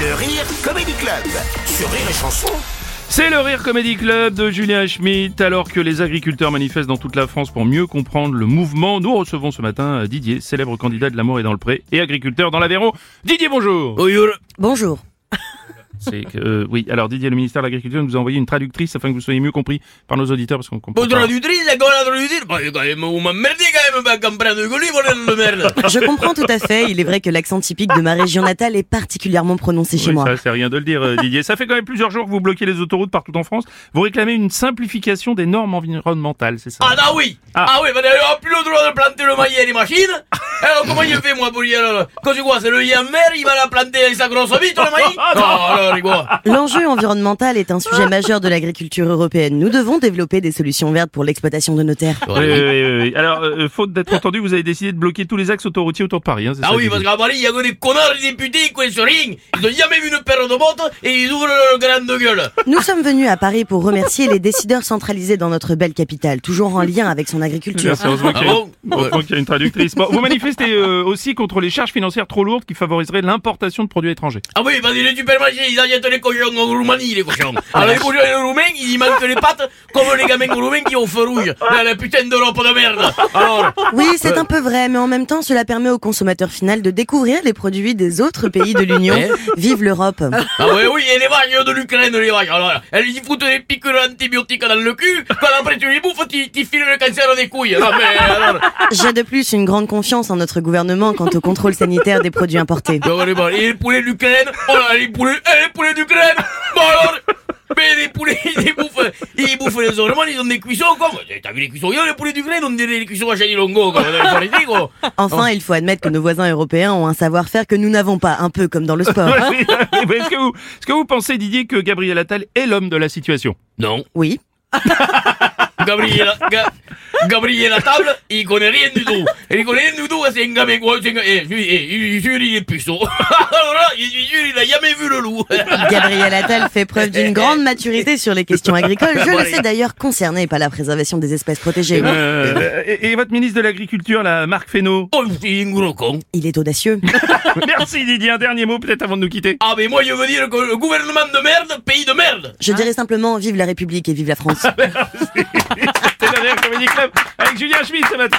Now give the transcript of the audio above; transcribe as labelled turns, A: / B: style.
A: Le Rire Comedy Club sur Rire et Chanson.
B: C'est le Rire Comedy Club de Julien Schmitt. Alors que les agriculteurs manifestent dans toute la France pour mieux comprendre le mouvement, nous recevons ce matin Didier, célèbre candidat de l'amour et dans le pré et agriculteur dans l'Aveyron. Didier, bonjour
C: Bonjour.
B: C'est que, euh, oui, alors Didier, le ministère de l'Agriculture nous a envoyé une traductrice afin que vous soyez mieux compris par nos auditeurs parce qu'on comprend pas.
D: Bah, quand même, vous m'emmerdez quand même, pas comprendre que lui, bordel de merde
C: Je comprends tout à fait. Il est vrai que l'accent typique de ma région natale est particulièrement prononcé chez
B: Oui,
C: moi.
B: ça, c'est rien de le dire, euh, Didier. Ça fait quand même plusieurs jours que vous bloquez les autoroutes partout en France. Vous réclamez une simplification des normes environnementales, c'est ça?
D: Ah, bah oui
B: Ah.
D: Ah, oui, bah, il a plus le droit de planter le maillet des machines? Alors, comment il fait, moi, pour y aller Quand c'est quoi, c'est le yammer, il va la planter avec sa grosse bite, le
B: Ah,
D: Non, alors, il quoi
C: L'enjeu environnemental est un sujet majeur de l'agriculture européenne. Nous devons développer des solutions vertes pour l'exploitation de nos terres.
B: Oui, oui, oui, oui. Alors, euh, faute d'être entendu, vous avez décidé de bloquer tous les axes autoroutiers autour de Paris. Hein,
D: Ah
B: ça,
D: oui, parce qu'à Paris, il y a que des connards des députés qui connaissent rien Ils ont jamais vu une paire de bottes et ils ouvrent leur grande gueule
C: Nous sommes venus à Paris pour remercier les décideurs centralisés dans notre belle capitale, toujours en lien avec son agriculture.
B: Merci, heureusement qu'il y, a-
D: Ah
B: qu'il y a une traductrice. Bon, vous manifestez euh, aussi contre les charges financières trop lourdes qui favoriseraient l'importation de produits étrangers.
D: Ah oui, parce que les supermarchés, ils achètent les cochons en Roumanie, les cochons. Alors les cochons les roumains, ils y manquent les pattes, comme les gamins roumains qui ont feu rouge. La, la putain d'Europe de merde. Alors,
C: Oui, c'est un peu vrai, mais en même temps, cela permet au consommateur final de découvrir les produits des autres pays de l'Union.
D: Eh
C: Vive l'Europe
D: ah oui, oui, et les vaches de l'Ukraine, les vaches. Alors, elles y foutent des piqûres antibiotiques dans le cul, quand après tu les bouffes, tu, tu files le cancer des couilles. Non mais, alors,
C: J'ai de plus une grande confiance en notre gouvernement quant au contrôle sanitaire des produits importés.
D: et les poulets d'Ukraine, oh là, les poulets, eh, les poulets d'Ukraine, bon alors, mais les poulets, ils bouffent, ils bouffent les ornements, ils ont des cuissons, quoi. T'as vu les cuissons, les poulets d'Ukraine, on dirait les cuissons à Longo, quoi.
C: Enfin, il faut admettre que nos voisins européens ont un savoir-faire que nous n'avons pas, un peu comme dans le sport.
B: Est-ce que, vous, est-ce que vous pensez, Didier, que Gabriel Attal est l'homme de la situation?
D: Non.
C: Oui.
D: Gabriel, Ga, Gabriel à table, il connaît rien du tout. Il connaît rien du tout, c'est un gamin, quoi. C'est un, eh, eh, il, il, il est puceau. Alors là, il, il, il a jamais vu le loup.
C: Gabriel Attal fait preuve d'une grande maturité sur les questions agricoles. Je le sais d'ailleurs concerné par la préservation des espèces protégées.
B: Euh, et, et votre ministre de l'Agriculture, la Marc Fesneau
D: Oh, c'est un gros con.
C: Il est audacieux.
B: Merci Didier, un dernier mot peut-être avant de nous quitter.
D: Ah, mais moi, je veux dire que le gouvernement de merde, pays de merde.
C: Je dirais simplement vive la République et vive la France.
B: C'était Rire Comedy Club avec Julien Schmitt ce matin.